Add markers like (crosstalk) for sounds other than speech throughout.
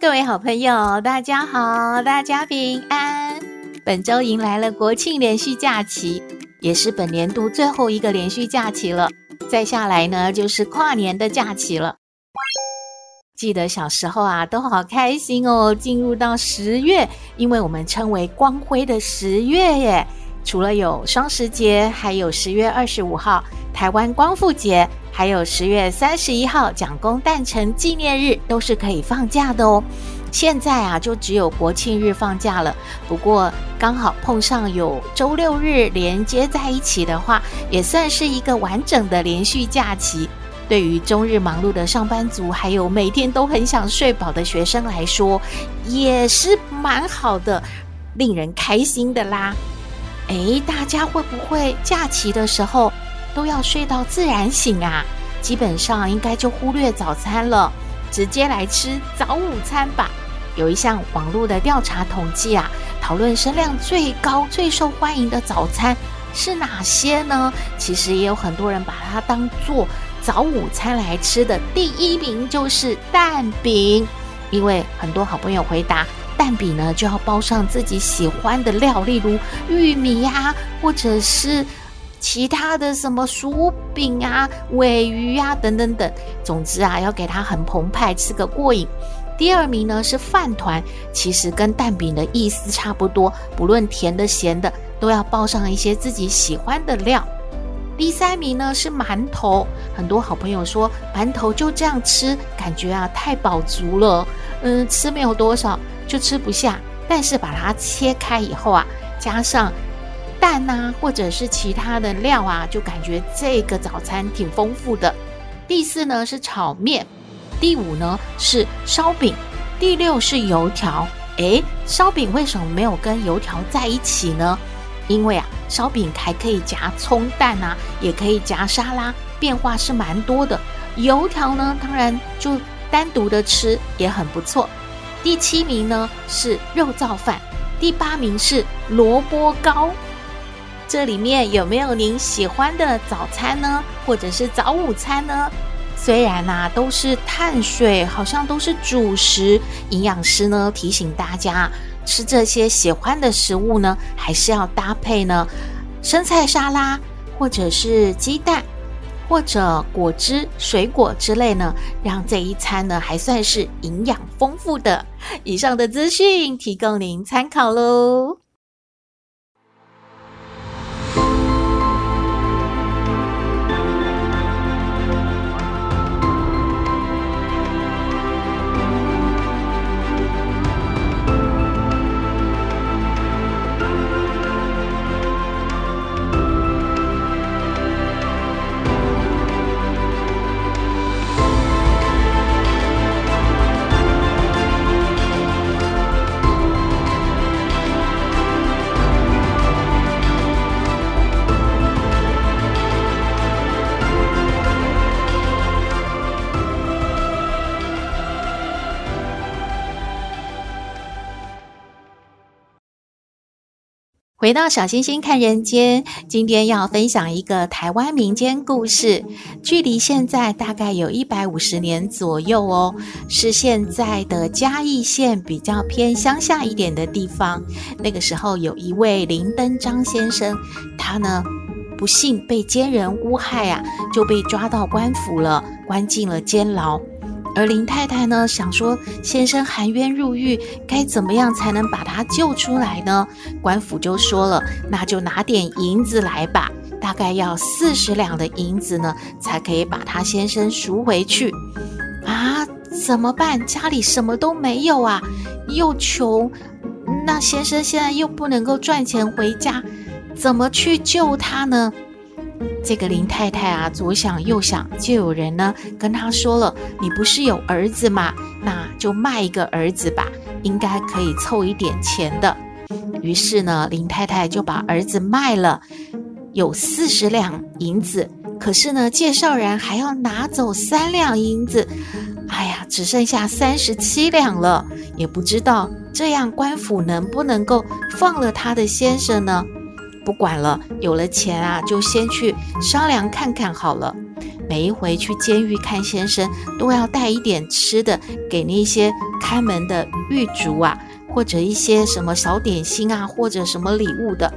各位好朋友，大家好，大家平安。本周迎来了国庆连续假期，也是本年度最后一个连续假期了。再下来呢，就是跨年的假期了。记得小时候啊，都好开心哦，进入到十月，因为我们称为光辉的十月耶。除了有双十节，还有十月二十五号台湾光复节。还有十月三十一号蒋公诞辰纪念日都是可以放假的哦。现在啊，就只有国庆日放假了。不过刚好碰上有周六日连接在一起的话，也算是一个完整的连续假期。对于终日忙碌的上班族，还有每天都很想睡饱的学生来说，也是蛮好的，令人开心的啦。诶，大家会不会假期的时候，都要睡到自然醒啊，基本上应该就忽略早餐了，直接来吃早午餐吧。有一项网络的调查统计啊，讨论声量最高、最受欢迎的早餐是哪些呢？其实也有很多人把它当做早午餐来吃的，第一名就是蛋饼，因为很多好朋友回答蛋饼呢就要包上自己喜欢的料，例如玉米呀、或者是。其他的什么薯饼啊、鮪鱼啊等等等，总之啊，要给它很澎湃，吃个过瘾。第二名呢是饭团，其实跟蛋饼的意思差不多，不论甜的咸的，都要包上一些自己喜欢的料。第三名呢是馒头，很多好朋友说馒头就这样吃，感觉啊太饱足了，嗯，吃没有多少就吃不下。但是把它切开以后啊，加上。蛋呐，或者是其他的料啊，就感觉这个早餐挺丰富的。第四呢是炒面，第五呢是烧饼，第六是油条。诶，烧饼为什么没有跟油条在一起呢？因为啊，烧饼还可以夹葱蛋啊，也可以夹沙拉，变化是蛮多的。油条呢，当然就单独的吃也很不错。第七名呢是肉燥饭，第八名是萝卜糕。这里面有没有您喜欢的早餐呢？或者是早午餐呢？虽然呐、都是碳水，好像都是主食，营养师呢提醒大家，吃这些喜欢的食物呢，还是要搭配呢生菜沙拉，或者是鸡蛋，或者果汁、水果之类呢，让这一餐呢还算是营养丰富的。以上的资讯提供您参考喽。回到小星星看人间，今天要分享一个台湾民间故事，距离现在大概有一百五十年左右哦，是现在的嘉义县比较偏乡下一点的地方。那个时候有一位林登章先生，他呢不幸被奸人诬害啊，就被抓到官府了，关进了监牢。而林太太呢，想说先生含冤入狱，该怎么样才能把他救出来呢？官府就说了，那就拿点银子来吧，大概要四十两的银子呢，才可以把他先生赎回去。啊，怎么办？家里什么都没有啊，又穷，那先生现在又不能够赚钱回家，怎么去救他呢？这个林太太啊，左想右想，就有人呢跟她说了：“你不是有儿子吗？那就卖一个儿子吧，应该可以凑一点钱的。”于是呢，林太太就把儿子卖了，有四十两银子。可是呢，介绍人还要拿走三两银子，哎呀，只剩下三十七两了。也不知道这样官府能不能够放了他的先生呢？不管了，有了钱啊，就先去商量看看好了。每一回去监狱看先生，都要带一点吃的给那些看门的狱卒啊，或者一些什么小点心啊，或者什么礼物的。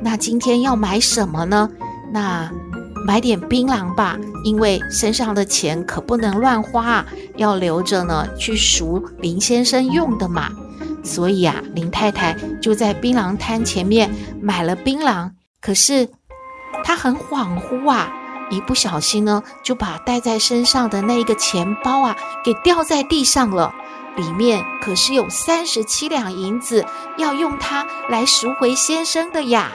那今天要买什么呢？那买点槟榔吧，因为身上的钱可不能乱花，要留着呢，去赎林先生用的嘛。所以啊，林太太就在槟榔摊前面买了槟榔。可是她很恍惚啊，一不小心呢，就把带在身上的那一个钱包啊给掉在地上了。里面可是有三十七两银子，要用它来赎回先生的呀。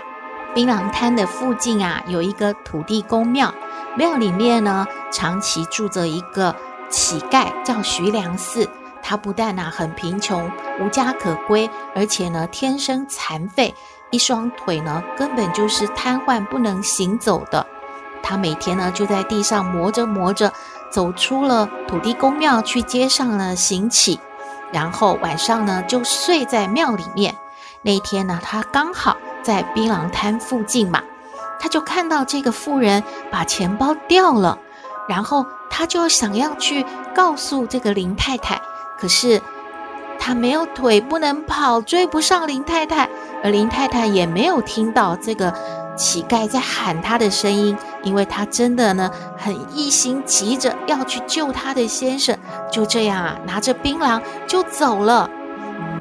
槟榔摊的附近啊，有一个土地公庙，庙里面呢，长期住着一个乞丐，叫徐良嗣。他不但呢、啊、很贫穷，无家可归，而且呢天生残废，一双腿呢根本就是瘫痪不能行走的。他每天呢就在地上磨着磨着，走出了土地公庙，去街上呢行乞，然后晚上呢就睡在庙里面。那天呢他刚好在槟榔摊附近嘛，他就看到这个妇人把钱包掉了，然后他就想要去告诉这个林太太。可是他没有腿，不能跑，追不上林太太，而林太太也没有听到这个乞丐在喊他的声音，因为他真的呢很一心急着要去救他的先生，就这样啊拿着槟榔就走了。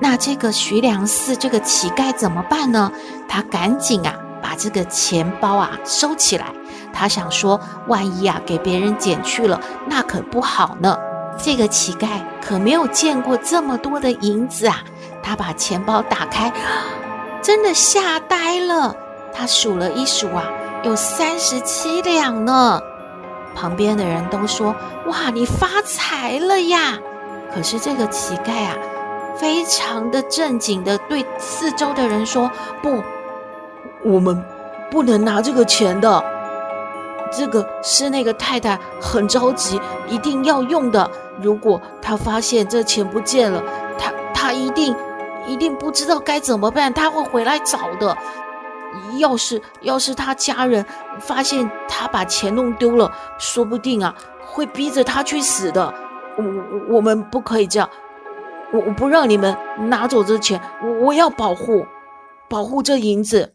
那这个徐良嗣这个乞丐怎么办呢？他赶紧啊把这个钱包啊收起来，他想说万一啊给别人捡去了，那可不好呢。这个乞丐可没有见过这么多的银子啊！他把钱包打开，(gasps) 真的吓呆了。他数了一数啊，有三十七两呢。旁边的人都说：“哇，你发财了呀！”可是这个乞丐啊，非常的正经的对四周的人说：“不，我们不能拿这个钱的。这个是那个太太很着急，一定要用的。”如果她发现这钱不见了，她她一定一定不知道该怎么办，她会回来找的。要是要是他家人发现他把钱弄丢了，说不定啊会逼着他去死的。我我我们不可以这样，我我不让你们拿走这钱，我我要保护保护这银子。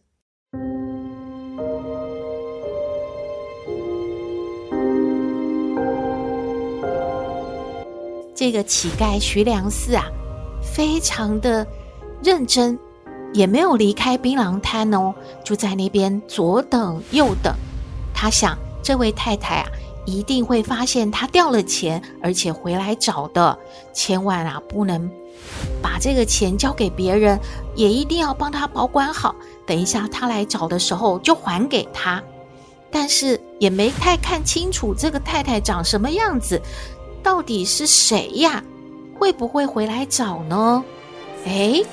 这个乞丐徐良嗣啊，非常的认真，也没有离开槟榔摊哦，就在那边左等右等。他想，这位太太啊，一定会发现他掉了钱，而且回来找的。千万啊，不能把这个钱交给别人，也一定要帮他保管好。等一下他来找的时候，就还给他。但是也没太看清楚这个太太长什么样子。到底是谁呀？会不会回来找呢？哎，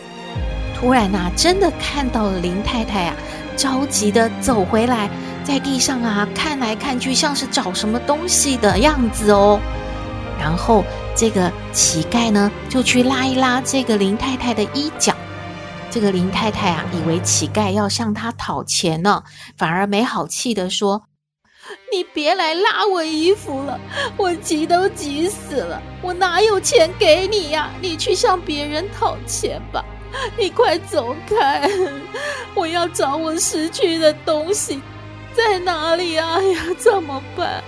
突然呐、啊，真的看到了林太太啊，着急的走回来，在地上啊看来看去，像是找什么东西的样子哦。然后这个乞丐呢，就去拉一拉这个林太太的衣角。这个林太太啊，以为乞丐要向她讨钱呢，反而没好气的说。你别来拉我衣服了，我急都急死了，我哪有钱给你呀？你去向别人讨钱吧，你快走开！我要找我失去的东西，在哪里啊？哎呀，怎么办？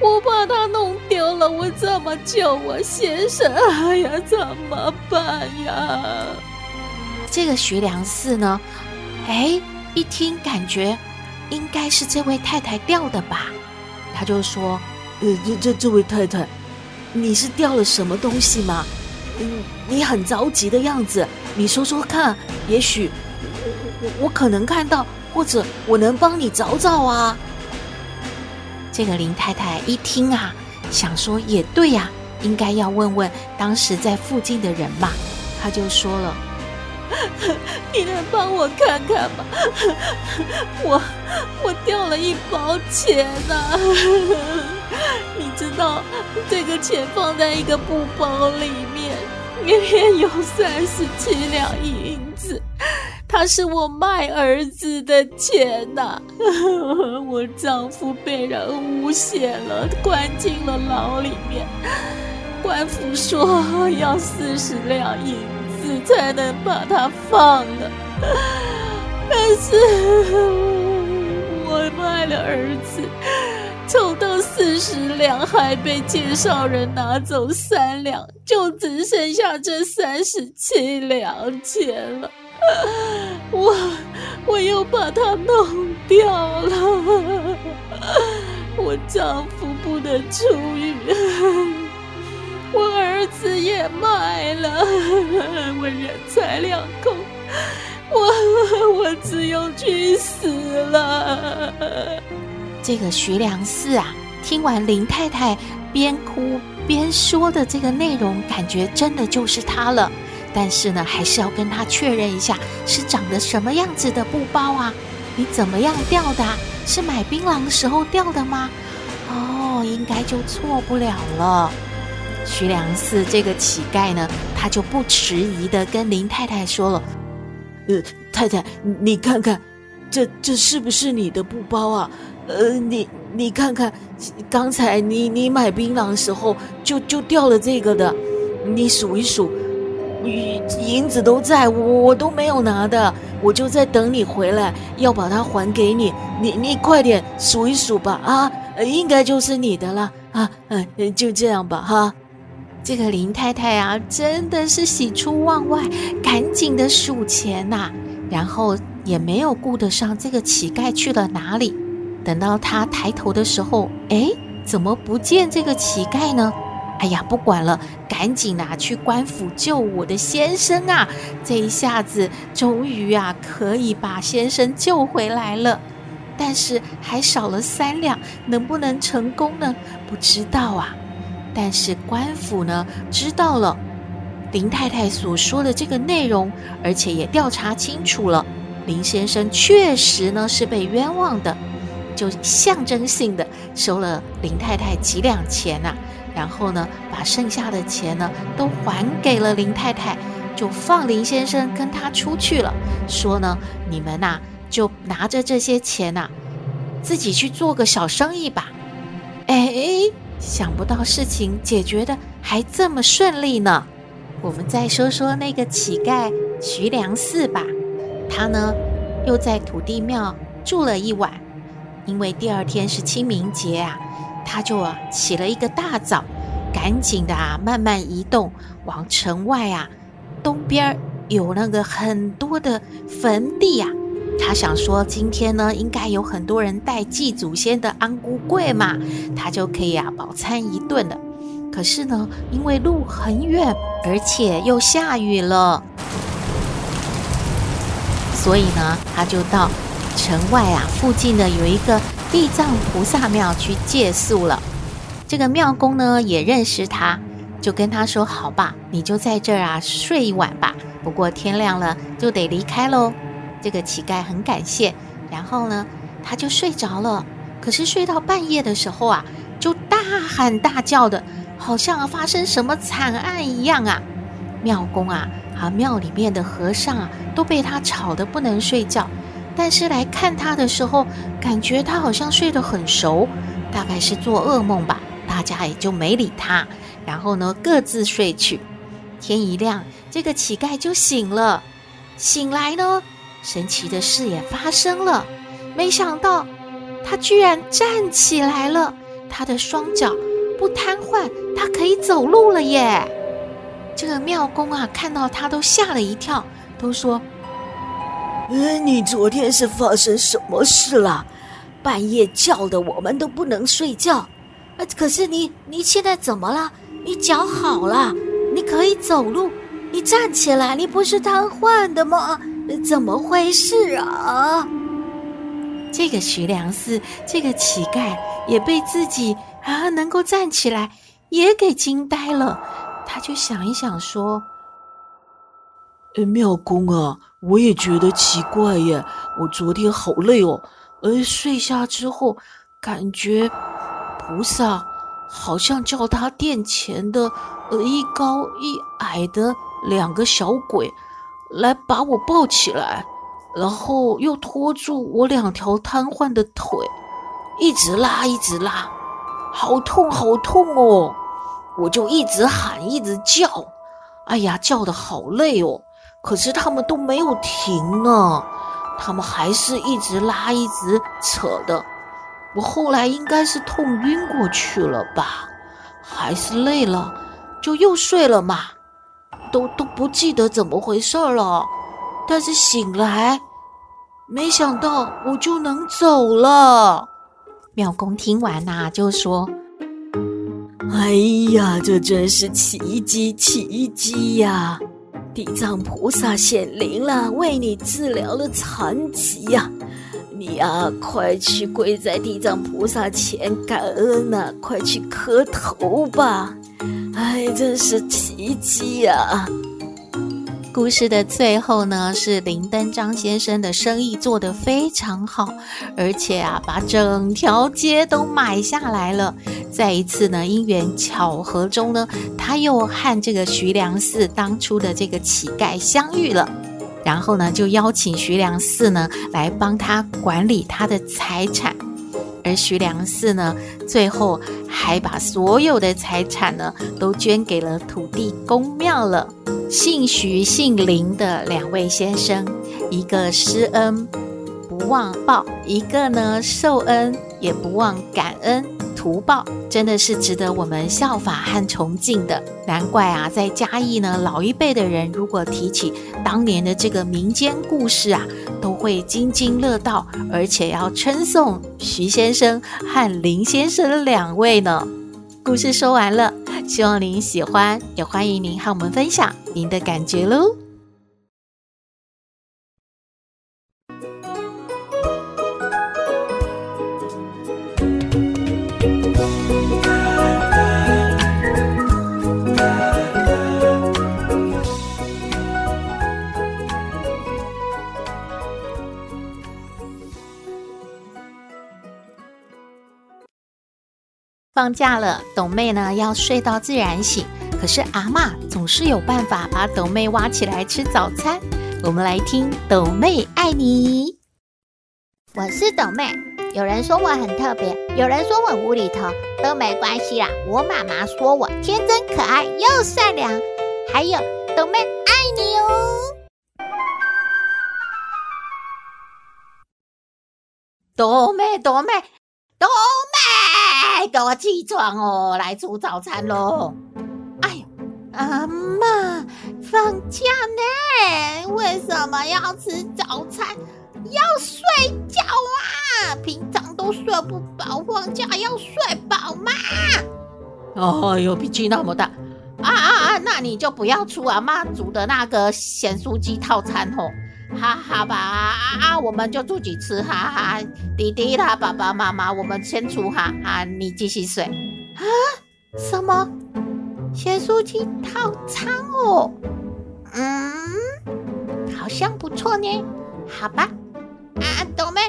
我把它弄丢了，我怎么救我先生？哎呀，怎么办呀？这个徐良嗣呢？哎，一听感觉。应该是这位太太掉的吧？他就说：“呃，这这这位太太，你是掉了什么东西吗？嗯，你很着急的样子，你说说看，也许我我我可能看到，或者我能帮你找找啊。”这个林太太一听啊，想说也对呀，应该要问问当时在附近的人嘛。他就说了：“ (laughs) 你能帮我看看吗？(laughs) 我我掉了一包钱呐！(laughs) 你知道这个钱放在一个布包里面，里面有三十七两银子。”它是我卖儿子的钱呐、啊！我丈夫被人诬陷了，关进了牢里面。官府说要四十两银子才能把他放了，(laughs) 但是我卖了儿子，凑到四十两，还被介绍人拿走三两，就只剩下这三十七两钱了。(laughs) 我我又把它弄掉了，(laughs) 我丈夫不能出狱，我儿子也卖了，(laughs) 我人财两空，我我只有去死了。这个徐良嗣啊，听完林太太边哭边说的这个内容，感觉真的就是他了。但是呢，还是要跟他确认一下，是长得什么样子的布包啊？你怎么样掉的？是买槟榔时候掉的吗？哦，应该就错不了了。徐良嗣这个乞丐呢，他就不迟疑的跟林太太说了：“呃，太太，你看看，这这是不是你的布包啊？呃，你你看看，刚才你你买槟榔时候就就掉了这个的，你数一数。”银子都在我，我都没有拿的，我就在等你回来，要把它还给你。你你快点数一数吧，啊，应该就是你的了啊，嗯，就这样吧，哈。这个林太太啊，真的是喜出望外，赶紧的数钱呐，然后也没有顾得上这个乞丐去了哪里。等到他抬头的时候，哎，怎么不见这个乞丐呢？哎呀，不管了，赶紧拿去官府救我的先生啊！这一下子终于啊，可以把先生救回来了。但是还少了三两，能不能成功呢？不知道啊。但是官府呢，知道了林太太所说的这个内容，而且也调查清楚了，林先生确实呢是被冤枉的，就象征性的收了林太太几两钱啊。然后呢，把剩下的钱呢都还给了林太太，就放林先生跟他出去了。说呢，你们呐、就拿着这些钱呐、自己去做个小生意吧。哎，想不到事情解决的还这么顺利呢。我们再说说那个乞丐徐良嗣吧，他呢又在土地庙住了一晚，因为第二天是清明节啊。他就啊起了一个大早，赶紧的啊慢慢移动往城外啊东边有那个很多的坟地啊，他想说今天呢应该有很多人带祭祖先的安菇粿嘛，他就可以啊饱餐一顿了。可是呢，因为路很远，而且又下雨了，所以呢他就到城外啊附近的有一个。地藏菩萨庙去借宿了，这个庙公呢也认识他，就跟他说：“好吧，你就在这儿啊睡一晚吧。不过天亮了就得离开喽。”这个乞丐很感谢，然后呢他就睡着了。可是睡到半夜的时候啊，就大喊大叫的，好像发生什么惨案一样啊！庙公啊，啊庙里面的和尚啊都被他吵得不能睡觉。但是来看他的时候，感觉他好像睡得很熟，大概是做噩梦吧。大家也就没理他，然后呢，各自睡去。天一亮，这个乞丐就醒了。醒来呢，神奇的事也发生了。没想到，他居然站起来了，他的双脚不瘫痪，他可以走路了耶！这个庙公啊，看到他都吓了一跳，都说。呃，你昨天是发生什么事了？半夜叫的我们都不能睡觉。呃，可是你你现在怎么了？你脚好了，你可以走路，你站起来，你不是瘫痪的吗？怎么回事啊？这个徐良嗣，这个乞丐也被自己啊能够站起来也给惊呆了。他就想一想说：“哎，妙公啊，我也觉得奇怪耶。我昨天好累哦，而睡下之后，感觉菩萨好像叫他殿前的呃一高一矮的两个小鬼来把我抱起来。”然后又拖住我两条瘫痪的腿，一直拉，一直拉，好痛，好痛哦！我就一直喊，一直叫，哎呀，叫得好累哦。可是他们都没有停呢，他们还是一直拉，一直扯的。我后来应该是痛晕过去了吧，还是累了，就又睡了嘛，都都不记得怎么回事了。但是醒来，没想到我就能走了。妙公听完呐、就说：“哎呀，这真是奇迹，奇迹呀！地藏菩萨显灵了，为你治疗了残疾呀！你呀，快去跪在地藏菩萨前感恩呐、快去磕头吧！哎，真是奇迹呀！”故事的最后呢，是林登张先生的生意做得非常好，而且啊，把整条街都买下来了。在一次呢，因缘巧合中呢，他又和这个徐良嗣当初的这个乞丐相遇了，然后呢，就邀请徐良嗣呢来帮他管理他的财产，而徐良嗣呢，最后还把所有的财产呢都捐给了土地公庙了。姓徐姓林的两位先生，一个施恩不忘报，一个呢受恩也不忘感恩图报，真的是值得我们效法和崇敬的。难怪啊，在嘉义呢，老一辈的人如果提起当年的这个民间故事啊，都会津津乐道，而且要称颂徐先生和林先生两位呢。故事说完了。希望您喜欢，也欢迎您和我们分享您的感觉喽。放假了，董妹呢要睡到自然醒，可是阿嬷总是有办法把董妹挖起来吃早餐。我们来听董妹爱你。我是董妹，有人说我很特别，有人说我无厘头，都没关系啦。我妈妈说我天真可爱又善良，还有董妹爱你哦。董妹，董妹，斗妹。快给我起床哦，来煮早餐喽！哎呦，阿嬷，放假呢，为什么要吃早餐？要睡觉啊！平常都睡不饱，放假要睡饱嘛！哎呦，脾气那么大啊啊啊！那你就不要出阿嬷煮的那个咸酥鸡套餐哦。哈哈吧啊啊！我们就自己吃哈哈。弟弟他爸爸妈妈，我们先出哈哈，你继续睡。啊？什么？咸酥鸡套餐哦？嗯，好像不错呢。好吧。啊，斗妹，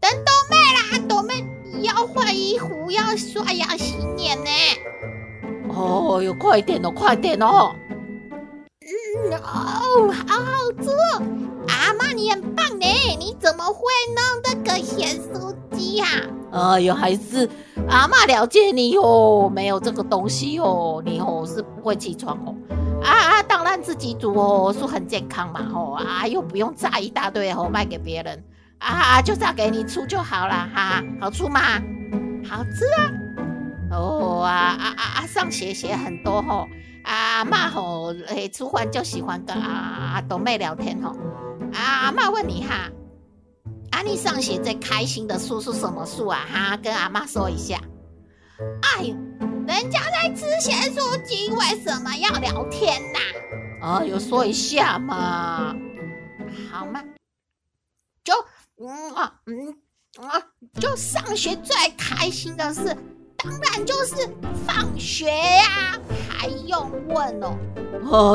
等斗妹啦！斗妹要换衣服，要刷牙洗脸呢。哦哟，快点哦，快点哦。嗯哦，好好做。你很棒呢！你怎么会弄这个咸酥鸡呀？哎呦，还是阿嬷了解你哦，没有这个东西哦，你哦是不会起床哦。啊啊，当然自己煮哦，是很健康嘛哦啊，又不用炸一大堆哦卖给别人啊啊，就炸给你出就好了哈，好吃吗？好吃啊！哦啊啊啊啊，上学学很多吼、哦，阿嬷吼，诶，吃饭就喜欢跟阿阿斗妹聊天吼、哦。阿妈问你哈，啊，你上学最开心的书是什么书啊？哈，跟阿妈说一下。哎呦，人家在吃咸酥鸡，为什么要聊天呐？啊，有说一下嘛，好吗？就嗯啊嗯啊，就上学最开心的事，当然就是放学呀，还用问哦？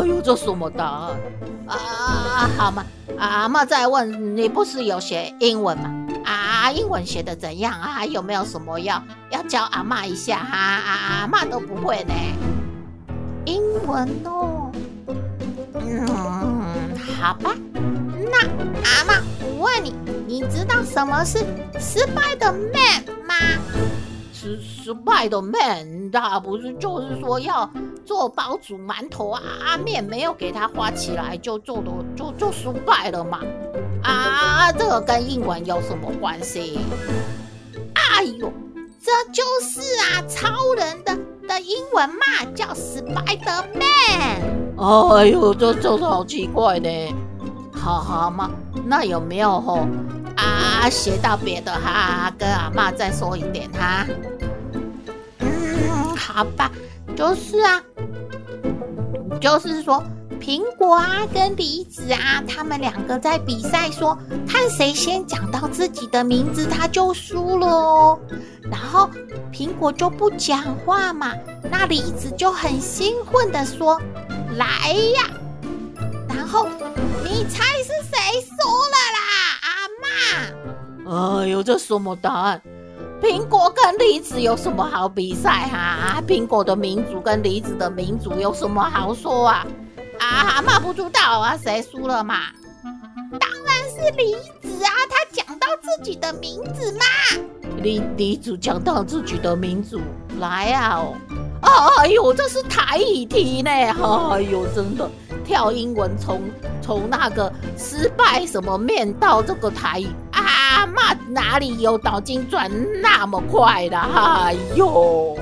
哎呦，这什么答案啊？好嘛，阿嬷再问，你不是有学英文吗？啊，英文学的怎样啊？有没有什么要要教阿嬷一下哈？阿嬷都不会呢。英文哦，嗯，好吧。那阿嬷，我问你，你知道什么是失败的 man 吗？失失败的 man，他不是就是说要做包煮馒头啊？面没有给他画起来，就做的就就失败了嘛？啊，这个跟英文有什么关系？哎呦，这就是啊，超人的的英文嘛，叫 Spider-Man。哎呦，这就是好奇怪呢。好好嘛，那有没有吼啊学到别的哈？跟阿嬷再说一点哈。嗯，好吧，就是啊，就是说。苹果啊，跟梨子啊，他们两个在比赛说，看谁先讲到自己的名字，他就输了哦。然后苹果就不讲话嘛，那梨子就很兴奋的说：“来呀！”然后你猜是谁输了啦，阿嬷？哎呦，这什么答案？苹果跟梨子有什么好比赛哈、啊？苹果的民族跟梨子的民族有什么好说啊？啊，妈不知道啊，谁输了嘛？当然是梨子啊，他讲到自己的名字嘛。梨梨子讲到自己的名字，来啊！哦，哎呦，这是台语题呢！哎呦，真的跳英文从从那个失败什么面到这个台语啊，妈哪里有脑筋转那么快的？哎呦！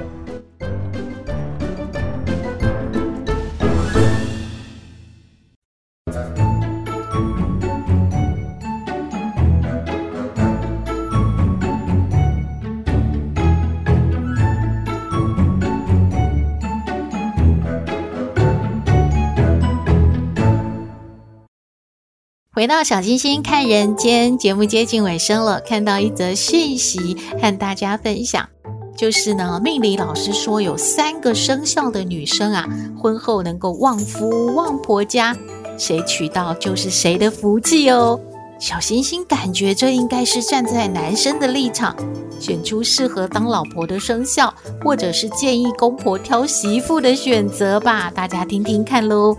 回到小星星看人间节目接近尾声了，看到一则讯息和大家分享，就是呢，命理老师说有三个生肖的女生啊，婚后能够旺夫旺婆家，谁娶到就是谁的福气哦。小星星感觉这应该是站在男生的立场，选出适合当老婆的生肖，或者是建议公婆挑媳妇的选择吧，大家听听看喽。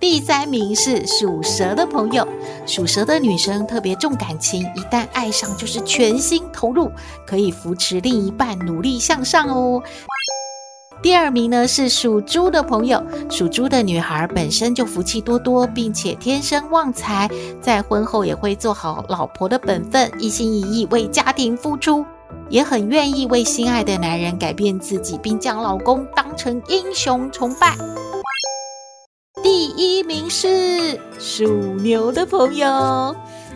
第三名是属蛇的朋友，属蛇的女生特别重感情，一旦爱上就是全心投入，可以扶持另一半努力向上哦。第二名呢是属猪的朋友，属猪的女孩本身就福气多多，并且天生旺财，在婚后也会做好老婆的本分，一心一意为家庭付出，也很愿意为心爱的男人改变自己，并将老公当成英雄崇拜。第一名是属牛的朋友，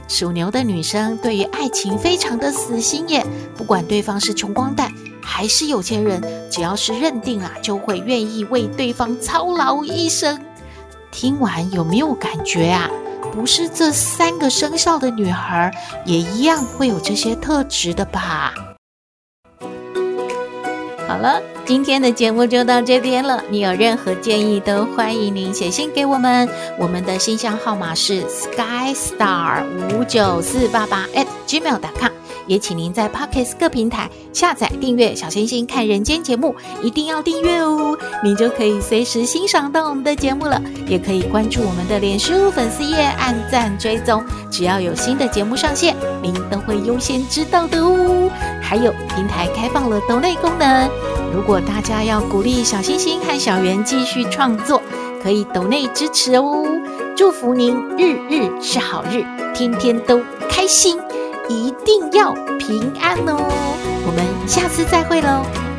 属牛的女生对于爱情非常的死心眼，不管对方是穷光蛋还是有钱人，只要是认定了，就会愿意为对方操劳一生。听完有没有感觉啊？不是这三个生肖的女孩也一样会有这些特质的吧？好了。今天的节目就到这边了。你有任何建议都欢迎您写信给我们，我们的信箱号码是 skystar 五九四八八 at gmail.com。也请您在 Podcast 各平台下载订阅《小星星看人间》节目，一定要订阅哦，你就可以随时欣赏到我们的节目了。也可以关注我们的脸书粉丝页，按赞追踪，只要有新的节目上线，您都会优先知道的哦。还有平台开放了抖内功能。如果大家要鼓励小星星和小圆继续创作，可以抖内支持哦。祝福您日日是好日，天天都开心，一定要平安哦。我们下次再会喽。